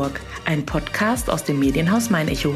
Aschaffenburg, ein Podcast aus dem Medienhaus Mein Echo.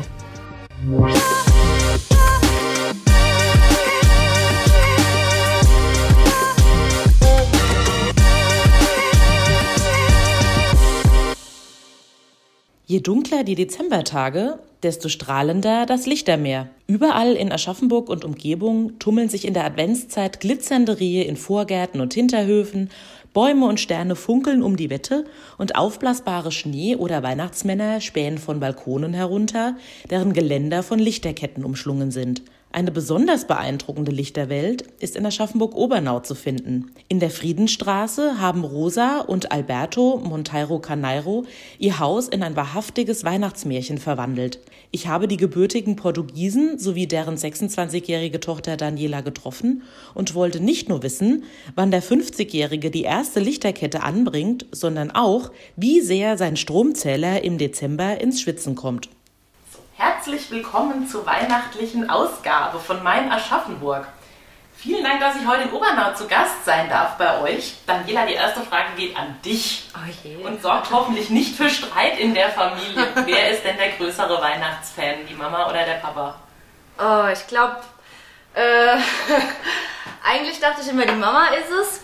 Je dunkler die Dezembertage, desto strahlender das Lichtermeer. Überall in Aschaffenburg und Umgebung tummeln sich in der Adventszeit glitzernde Rehe in Vorgärten und Hinterhöfen, Bäume und Sterne funkeln um die Wette und aufblasbare Schnee- oder Weihnachtsmänner spähen von Balkonen herunter, deren Geländer von Lichterketten umschlungen sind. Eine besonders beeindruckende Lichterwelt ist in Aschaffenburg-Obernau zu finden. In der Friedenstraße haben Rosa und Alberto Monteiro Caneiro ihr Haus in ein wahrhaftiges Weihnachtsmärchen verwandelt. Ich habe die gebürtigen Portugiesen sowie deren 26-jährige Tochter Daniela getroffen und wollte nicht nur wissen, wann der 50-jährige die erste Lichterkette anbringt, sondern auch, wie sehr sein Stromzähler im Dezember ins Schwitzen kommt. Herzlich willkommen zur weihnachtlichen Ausgabe von Mein Aschaffenburg. Vielen Dank, dass ich heute in Obernau zu Gast sein darf bei euch. Daniela, die erste Frage geht an dich oh und sorgt hoffentlich nicht für Streit in der Familie. Wer ist denn der größere Weihnachtsfan, die Mama oder der Papa? Oh, ich glaube, äh, eigentlich dachte ich immer, die Mama ist es,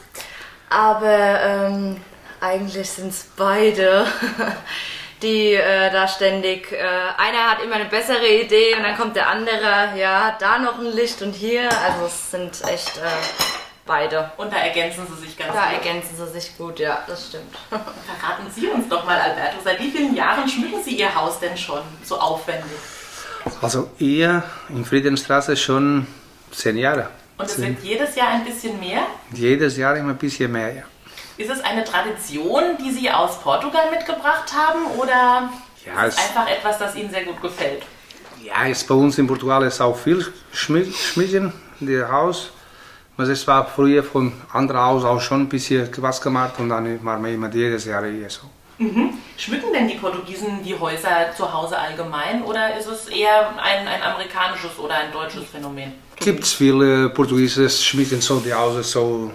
aber ähm, eigentlich sind es beide. die äh, da ständig, äh, einer hat immer eine bessere Idee und dann kommt der andere, ja, da noch ein Licht und hier. Also es sind echt äh, beide. Und da ergänzen sie sich ganz da gut. Da ergänzen sie sich gut, ja, das stimmt. Verraten Sie uns doch mal, Alberto, seit wie vielen Jahren schmücken Sie Ihr Haus denn schon so aufwendig? Also ihr in Friedenstraße schon zehn Jahre. Und es wird jedes Jahr ein bisschen mehr? Jedes Jahr immer ein bisschen mehr, ja. Ist es eine Tradition, die Sie aus Portugal mitgebracht haben oder ja, ist es einfach etwas, das Ihnen sehr gut gefällt? Ja, ist bei uns in Portugal ist auch viel Schmieden, in Haus. Es war früher von anderen Haus auch schon ein bisschen was gemacht und dann machen wir immer jedes Jahr hier so. Mhm. Schmücken denn die Portugiesen die Häuser zu Hause allgemein oder ist es eher ein, ein amerikanisches oder ein deutsches Phänomen? Gibt es viele Portugiesen, schmieden so die Häuser so,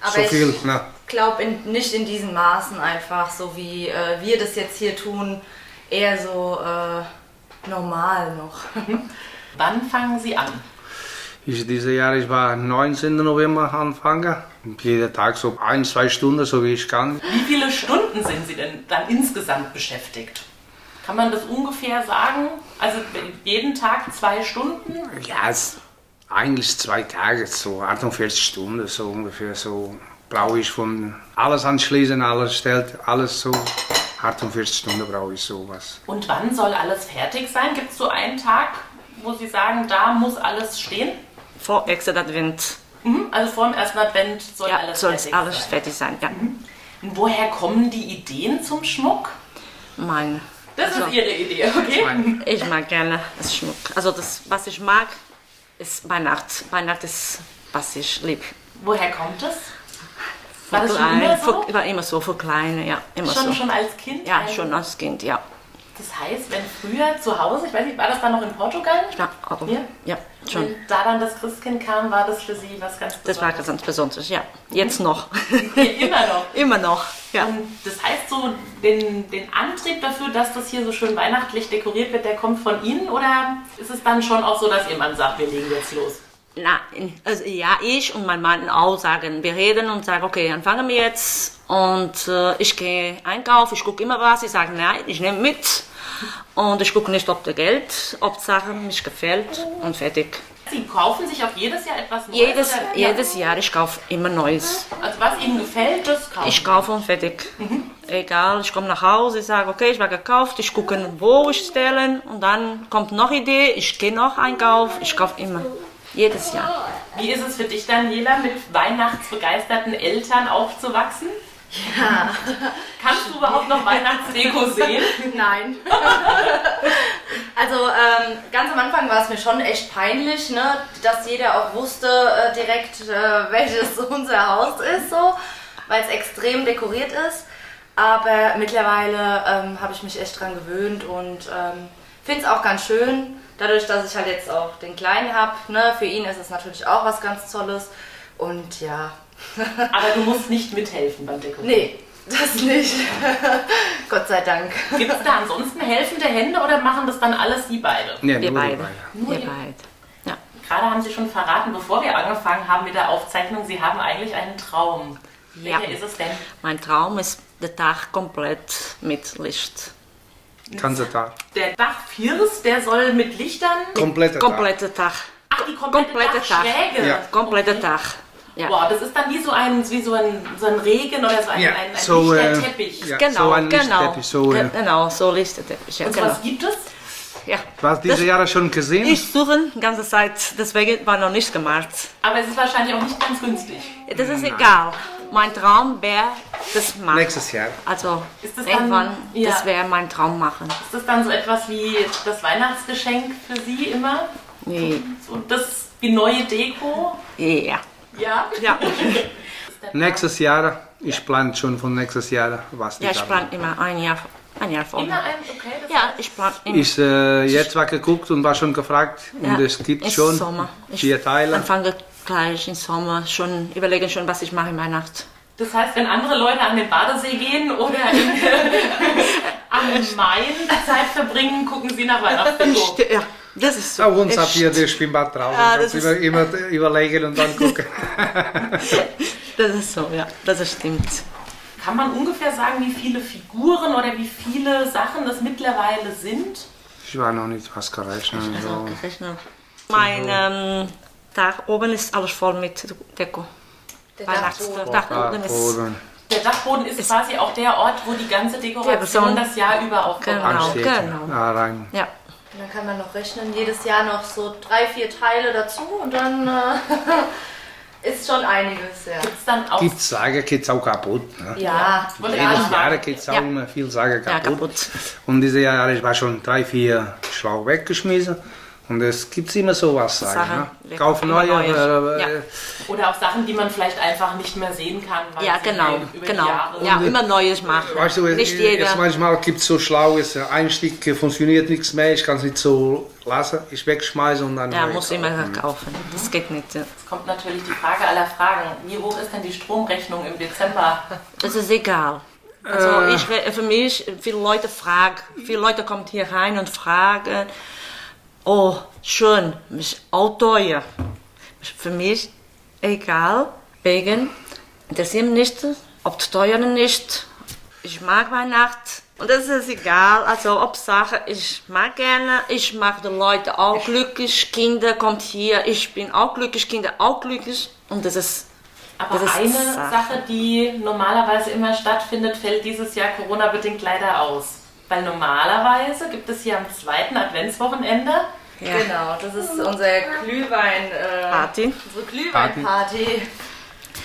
Aber so viel. Ich, ne? Glaube nicht in diesen Maßen einfach, so wie äh, wir das jetzt hier tun, eher so äh, normal noch. Wann fangen Sie an? Ich, dieses Jahr, ich war 19. November anfangen. Jeden Tag so ein, zwei Stunden, so wie ich kann. Wie viele Stunden sind Sie denn dann insgesamt beschäftigt? Kann man das ungefähr sagen? Also jeden Tag zwei Stunden? Ja, es, eigentlich zwei Tage, so 48 Stunden, so ungefähr so brauche ich von alles anschließen, alles stellt, alles so. 48 Stunden brauche ich sowas. Und wann soll alles fertig sein? Gibt es so einen Tag, wo Sie sagen, da muss alles stehen? Vor ersten Advent. Mhm, also vor dem ersten Advent soll ja, alles soll fertig alles sein. fertig sein. Ja. Mhm. Und woher kommen die Ideen zum Schmuck? Meine. Das also, ist Ihre Idee, okay? Ich mag gerne das Schmuck. Also das, was ich mag, ist Weihnacht. Weihnacht ist, was ich liebe. Woher kommt es? War das klein, immer so? Für, war immer so, für Kleine, ja. Immer schon, so. schon als Kind? Ja, schon als Kind, ja. Das heißt, wenn früher zu Hause, ich weiß nicht, war das dann noch in Portugal? Ja, aber, ja? ja schon. Wenn da dann das Christkind kam, war das für Sie was ganz Besonderes? Das war ganz besonders, ja. Jetzt noch. Ja, immer noch? immer noch, ja. Und das heißt so, den, den Antrieb dafür, dass das hier so schön weihnachtlich dekoriert wird, der kommt von Ihnen? Oder ist es dann schon auch so, dass Ihr Mann sagt, wir legen jetzt los? Nein, also ja, ich und mein Mann auch sagen, wir reden und sagen, okay, dann fangen wir jetzt und äh, ich gehe einkaufen, ich gucke immer was, ich sage, nein, ich nehme mit und ich gucke nicht, ob der Geld, ob Sachen mich gefällt und fertig. Sie kaufen sich auch jedes Jahr etwas Neues? Jedes, jedes Jahr, ich kaufe immer Neues. Also was Ihnen gefällt, das kaufen Ich kaufe und fertig. Mhm. Egal, ich komme nach Hause, ich sage, okay, ich war gekauft, ich gucke, wo ich stelle und dann kommt noch Idee, ich gehe noch einkaufen, ich kaufe immer. Jedes Jahr. Wie ist es für dich, Daniela, mit weihnachtsbegeisterten Eltern aufzuwachsen? Ja. Kannst du überhaupt noch Weihnachtsdeko sehen? Nein. also ähm, ganz am Anfang war es mir schon echt peinlich, ne, dass jeder auch wusste äh, direkt, äh, welches unser Haus ist, so, weil es extrem dekoriert ist. Aber mittlerweile ähm, habe ich mich echt dran gewöhnt und ähm, finde es auch ganz schön dadurch, dass ich halt jetzt auch den Kleinen habe, ne, für ihn ist es natürlich auch was ganz Tolles. Und ja. Aber du musst nicht mithelfen beim Dekorieren. Nee, das nicht. Gott sei Dank. Gibt es da ansonsten helfende Hände oder machen das dann alles Sie beide? Ja, Wir nur die beide. beiden. Wir beide. Ja. Gerade haben Sie schon verraten, bevor wir angefangen haben mit der Aufzeichnung, Sie haben eigentlich einen Traum. Ja. Welcher ist es denn? Mein Traum ist der Tag komplett mit Licht. Ganze Tag. Der Dachfirst, der soll mit Lichtern. Kompletter Tag. Kompletter Tag. Ach, die komplette, Komplette Tag. Ja. Kompletter Tag. Ja. Wow, das ist dann wie so ein, wie so ein, so ein Regen oder so ein, Ja, ein, ein so, äh, Lichterteppich. ja. Genau, so ein genau. Lichtteppich, so, äh, genau, so Lichterteppich. Ja, Und genau. was gibt es? Ja. Was diese Das- Jahre schon gesehen? Ich suche die ganze Zeit, deswegen war noch nicht gemacht. Aber es ist wahrscheinlich auch nicht ganz günstig. Das ist egal. Mein Traum wäre, das machen. Nächstes Jahr. Also Ist das dann- irgendwann, ja. das wäre mein Traum machen. Ist das dann so etwas wie das Weihnachtsgeschenk für Sie immer? Nee. So das, die neue Deko? Ja. Ja. Ja, Nächstes Jahr, ich plane schon von nächstes Jahr, was ja ich plane immer ein Jahr, ein Jahr vorher. Immer ein, okay. Ja, ich plane immer. Ich äh, jetzt war geguckt und war schon gefragt und ja, es gibt schon Sommer. Vier Teile. Anfange gleich im Sommer schon, überlegen schon, was ich mache in Weihnacht. Das heißt, wenn andere Leute an den Badesee gehen oder in, am Main Zeit verbringen, gucken sie nach Weihnachtsdeko. Ja, das ist so. Bei uns habt Echt. ihr das Schwimmbad draußen. Ja, Kannst das immer, immer überlegen und dann gucken. Das ist so, ja, das stimmt. Kann man ungefähr sagen, wie viele Figuren oder wie viele Sachen das mittlerweile sind? Ich war noch nicht was gerechnet. Also, So. gerechnet. Mein ähm, Dach oben ist alles voll mit Deko. Der Weihnachts Dachboden. Dachboden ist. Boden. Der Dachboden ist quasi auch der Ort, wo die ganze Dekoration das Jahr über aufgebaut Genau. wird. Ansteht. genau. Da rein. Ja, Und dann kann man noch rechnen, jedes Jahr noch so drei, vier Teile dazu und dann äh, ist schon einiges, ja. Gibt's dann auch Gibt Sagen geht's auch kaputt. Ne? Ja, ja. Jedes Ja. Jahr geht's auch Ja. immer viel Sagen ja, kaputt. kaputt. Und diese Jahre ich war schon drei, vier Schlauch weggeschmissen. Und es gibt immer sowas. Sachen, Ne? Kauf kaufen neue. Neues. Äh, Ja. oder auch Sachen, die man vielleicht einfach nicht mehr sehen kann. Weil Ja, genau, über die genau. Jahre Ja, immer Neues machen. Weißt du, Nicht jeder. manchmal gibt es so Schlaues, äh, ein Stück äh, funktioniert nichts mehr, ich kann es nicht so lassen, ich wegschmeiße und dann. Ja, muss kaufen. immer kaufen. Das geht nicht. ja. Jetzt kommt natürlich die Frage aller Fragen. Wie hoch ist denn die Stromrechnung im Dezember? Das ist egal. Also Äh. ich, für mich, viele Leute fragen, viele Leute kommen hier rein und fragen, oh, schön, ist auch teuer. Für mich egal, wegen, interessiert mich nicht, ob es teuer oder nicht. Ich mag Weihnachten und das ist egal, also ob Sache, ich mag gerne, ich mag die Leute auch glücklich, Kinder kommt hier, ich bin auch glücklich, Kinder auch glücklich und das ist Aber Das eine Sache. Sache, die normalerweise immer stattfindet, fällt dieses Jahr Corona-bedingt leider aus. Weil normalerweise gibt es hier am zweiten Adventswochenende ja. Genau, das ist Glühwein, äh, Party. unsere Glühweinparty.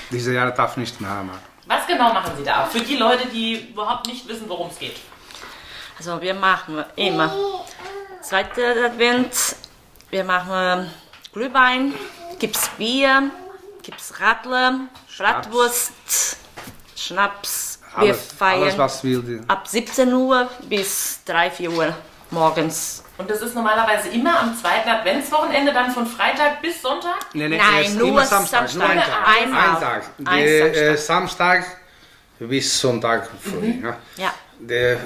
Diese Jahre darf nicht mehr machen. Was genau machen Sie da? Für die Leute, die überhaupt nicht wissen, worum es geht. Also wir machen immer zweiter Advent, wir machen Glühwein, gibt's Bier, gibt's Radler, Bratwurst, Schnaps. Wir Alles, feiern alles was will. ab 17 Uhr bis 3, 4 Uhr morgens. Und das ist normalerweise immer am zweiten Adventswochenende, dann von Freitag bis Sonntag. Nee, nee, Nein, nur immer Samstag. Samstag. Nur ein Tag. Einmal. Ein Tag. Ein Der, Samstag. äh, Samstag bis Sonntag früh. Ne? Ja, Der, äh,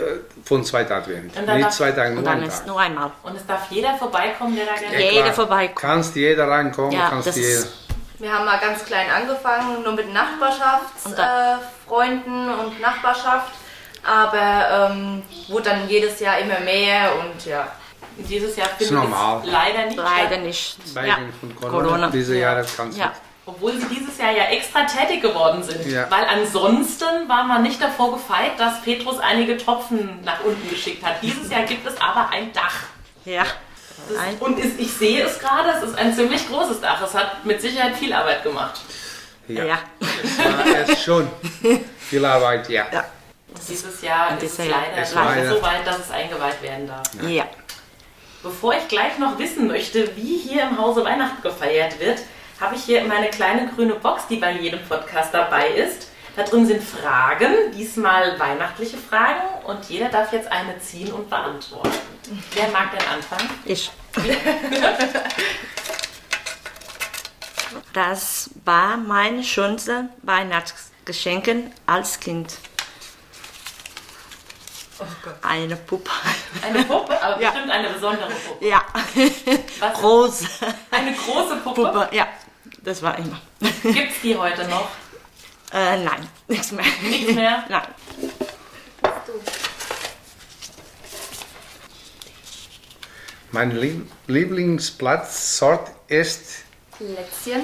von. Und dann Nicht zwei Tage, und nur dann Tag. nur einmal. Und es darf jeder vorbeikommen, der da gerne Ja. Ja, jeder klar. vorbeikommen. Kannst jeder reinkommen, Ja, kannst das jeder. ist- Wir haben mal ganz klein angefangen, nur mit Und Nachbarschaftsfreunden dann- äh, und Nachbarschaft. Aber ähm, wurde dann jedes Jahr immer mehr und ja. Dieses Jahr findet normal. es leider nicht Leider nicht. Wegen Ja. von Corona. Corona. Diese Jahre kannst du Ja. Obwohl sie dieses Jahr ja extra tätig geworden sind. Ja. Weil ansonsten war man nicht davor gefeit, dass Petrus einige Tropfen nach unten geschickt hat. Dieses Jahr gibt es aber ein Dach. Ja. Das, und ist, ich sehe es gerade, es ist ein ziemlich großes Dach. Es hat mit Sicherheit viel Arbeit gemacht. Ja. Ja. Ja, es schon. Viel Arbeit, ja. Ja. Dieses Jahr ist es leider, Es leider leider- so weit, dass es eingeweiht werden darf. Ja. Bevor ich gleich noch wissen möchte, wie hier im Hause Weihnachten gefeiert wird, habe ich hier meine kleine grüne Box, die bei jedem Podcast dabei ist. Da drin sind Fragen, diesmal weihnachtliche Fragen und jeder darf jetzt eine ziehen und beantworten. Wer mag denn anfangen? Ich. Das war mein schönste Weihnachtsgeschenk als Kind. Eine Puppe. Eine Puppe, aber Ja. bestimmt eine besondere Puppe. Ja. Was? Große Eine große Puppe. Puppe. Ja, das war immer. Gibt's die heute noch? Äh, nein, nichts mehr. Nichts mehr? Nein. Mein Lieb Lieblingsplatzsort ist Lätzchen.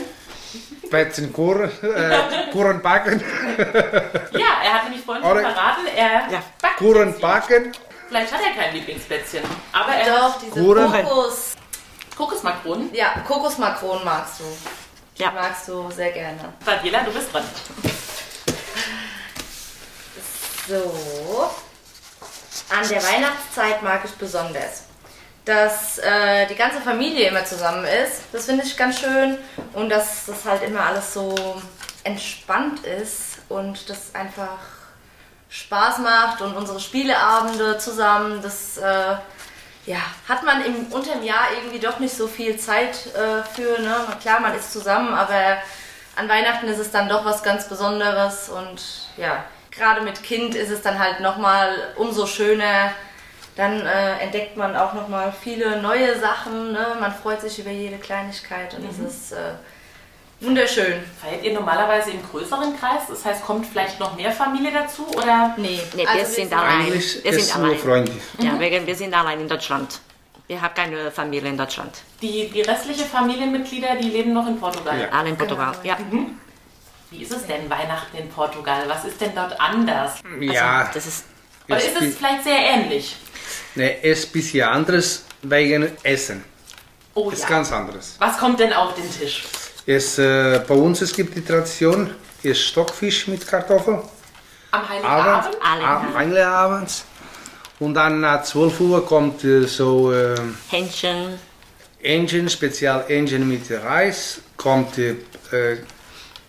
Weizenkuchen, äh, Kuchen backen, Ja, er hat nämlich vorhin schon verraten, er Ja. backt Kuchen backen. Vielleicht hat er kein Lieblingsplätzchen, aber er Doch, hat diese Kuchen. Kokos. Kokosmakronen. Ja, Kokosmakronen magst du. Die Ja. magst du sehr gerne. Daniela, du bist dran. So. An der Weihnachtszeit mag ich besonders, dass äh, die ganze Familie immer zusammen ist. Das finde ich ganz schön. Und dass das halt immer alles so entspannt ist und das einfach Spaß macht und unsere Spieleabende zusammen, das äh, ja, hat man im unterm Jahr irgendwie doch nicht so viel Zeit äh, für. Ne? Klar, man ist zusammen, aber an Weihnachten ist es dann doch was ganz Besonderes und ja, gerade mit Kind ist es dann halt nochmal umso schöner. Dann äh, entdeckt man auch nochmal viele neue Sachen. Ne? Man freut sich über jede Kleinigkeit und es ist äh, wunderschön. Feiert ihr normalerweise im größeren Kreis? Das heißt, kommt vielleicht noch mehr Familie dazu? Oder Nee, Nee, wir also sind sind allein. Eigentlich Wir ist sind nur allein. Freunde. Ja, wegen wir sind allein in Deutschland. Wir haben keine Familie in Deutschland. die, die restliche Familienmitglieder, die leben noch in Portugal? Ja. Alle in Portugal. Genau. Ja. Wie ist es denn Weihnachten in Portugal? Was ist denn dort anders? Ja, Also, das ist Oder es ist es vielleicht sehr ähnlich? nee, ist ein bisschen anderes wegen Essen. Oh Ist ja. ganz anderes. Was kommt denn auf den Tisch? Es, äh, bei uns es gibt die Tradition, ist Stockfisch mit Kartoffeln. Am Heiligen Abend, Abend? Alle, am Heiligabend. Und dann nach 12 Uhr kommt äh, so äh, Hähnchen. Engine, speziell Engine mit Reis, kommt äh,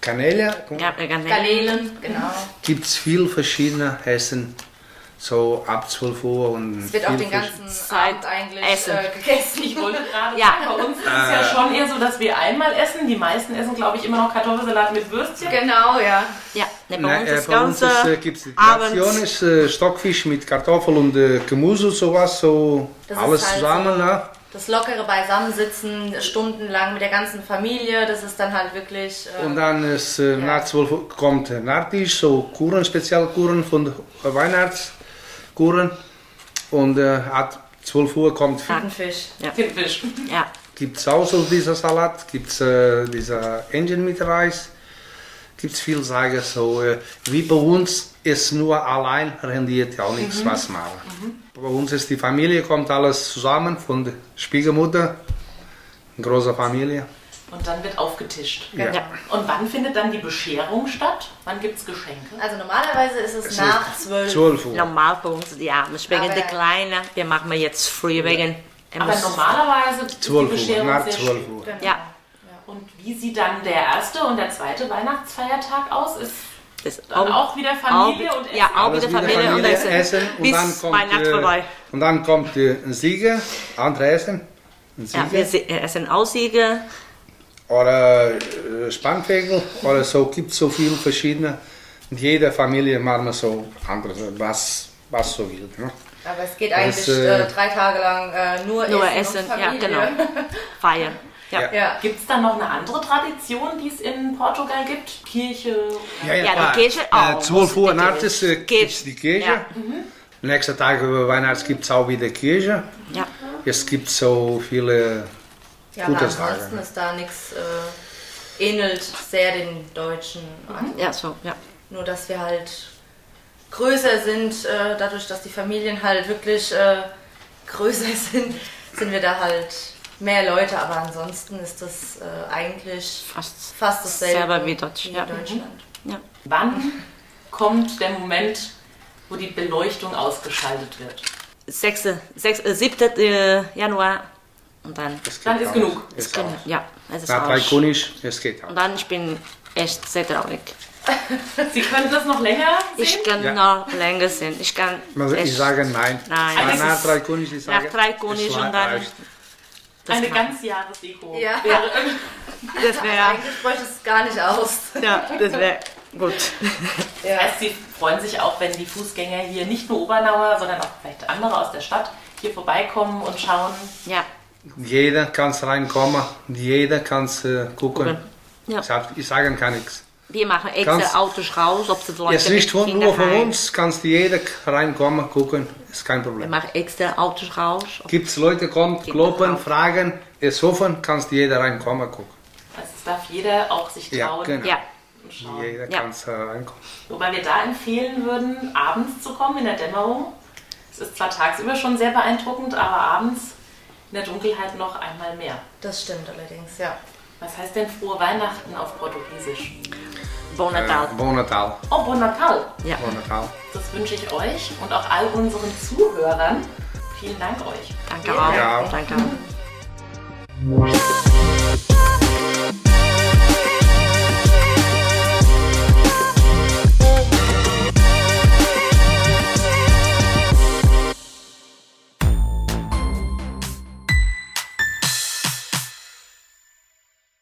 Kanäle, Ja, äh, Garnelen, genau. gibt es viel verschiedene Essen, so ab 12 Uhr. Und Es wird auch den ganzen Zeit Abend eigentlich essen. äh, gegessen. Ich wollte gerade Ja. sagen, bei uns ist es ja schon eher so, dass wir einmal essen. Die meisten essen, glaube ich, immer noch Kartoffelsalat mit Würstchen. Genau, ja. Ja, ne, bei Nein, uns äh, ist bei uns ist, äh, gibt's die Tradition, Abend. ist äh, Stockfisch mit Kartoffel und äh, Gemüse, sowas, so Das ist alles halt zusammen. so- Ne? Das lockere Beisammensitzen, stundenlang mit der ganzen Familie, das ist dann halt wirklich. Äh, Und dann ist, äh, nach 12 Uhr kommt äh, Nachtisch, so Kuchen, Spezialkuchen von der Weihnachtskuchen. Und äh, ab 12 Uhr kommt Tintenfisch. Fisch. Ja, gibt es auch so dieser Salat, gibt es äh, dieser Engine mit Reis, gibt es viel sagen so, äh, wie bei uns ist nur allein rendiert ja auch nichts was machen. Bei uns ist die Familie, kommt alles zusammen von der Schwiegermutter, eine große Familie. Und dann wird aufgetischt. Ja. ja. Und wann findet dann die Bescherung statt? Wann gibt es Geschenke? Also normalerweise ist es Es nach ist 12. 12 Uhr. Normal bei uns, ja, wegen Aber- der Kleine, wir machen wir jetzt früh, wegen... er Aber normalerweise ist die 12 Uhr, Bescherung nach sehr 12 spät. Uhr. Ja, Und wie sieht dann der erste und der zweite Weihnachtsfeiertag aus? Ist das dann auch wieder Familie und Essen? Ja, auch wieder Familie, und Essen. und Bis dann kommt, Weihnachten äh, vorbei. Und dann kommt äh, ein Sieger, andere Essen, ein Sieger. Ja, wir se- essen Aussiege. Oder äh, oder so gibt es so viele verschiedene. Und jede Familie macht man so andere, was, was so will. Ne? Aber es geht Das, eigentlich äh, äh, drei Tage lang äh, nur, Nur Essen, Essen, und ja, genau. Feiern. Ja. Ja. ja. Gibt es dann noch eine andere Tradition, die es in Portugal gibt? Kirche? Ja, Ja, die klar. Kirche auch. Äh, 12 Uhr Die nachts äh, Kirche. gibt es die Kirche. Ja. Nächsten Tag über Weihnachten gibt es auch wieder Kirche. Ja. Es gibt so viele Ja, aber gute ansonsten Sachen. ist da nichts, äh, ähnelt sehr den Deutschen an. ja, so, ja. Nur, dass wir halt größer sind, äh, dadurch, dass die Familien halt wirklich äh, größer sind, sind wir da halt mehr Leute. Aber ansonsten ist das äh, eigentlich Fast, fast dasselbe selber wie Deutsch. wie Ja. in Deutschland. Ja. Wann kommt der Moment, wo die Beleuchtung ausgeschaltet wird? 6., 6, äh, 7. äh, Januar und dann, Dann ist genug. Genau, aus. ja, es ist Nach. König, es geht auch. Und dann, ich bin echt sehr traurig. Sie können das noch länger sehen? Ich kann Ja. noch länger sehen. Ich kann Also ich sage nein. Nein, Nach, das nach ist- drei König, ich sage, nach drei König und dann- das Eine kann- Ganzjahresdeko. Ja. Wäre Das wäre, Eigentlich bräuchte es gar nicht aus. ja, das wäre gut. Ja. heißt, Sie freuen sich auch, wenn die Fußgänger hier nicht nur Obernauer, sondern auch vielleicht andere aus der Stadt hier vorbeikommen und schauen. Ja. Jeder kann reinkommen, jeder kann äh, gucken. Ja. Ich, sag, ich sage gar nichts. Wir machen extra Ganz- Autos raus, ob es Leute Jetzt nicht mit von, Kindern nur von uns, kannst jeder reinkommen, gucken, ist kein Wir Problem. machen extra Autos raus. Gibt es Leute, kommen, kloppen, fragen, ist offen, kannst jeder reinkommen, gucken. Also es darf jeder auch sich Ja, trauen genau. Ja. und schauen. Jeder Ja. kann äh, reinkommen. Wobei wir da empfehlen würden, abends zu kommen, in der Dämmerung. Es ist zwar tagsüber schon sehr beeindruckend, aber abends in der Dunkelheit noch einmal mehr. Das stimmt allerdings, ja. Was heißt denn frohe Weihnachten auf Portugiesisch? Bon Natal. Äh, bon Natal. Oh, Bon Natal! Ja. Bon Natal. Das wünsche ich euch und auch all unseren Zuhörern. Vielen Dank euch. Danke auch. Ja. Danke.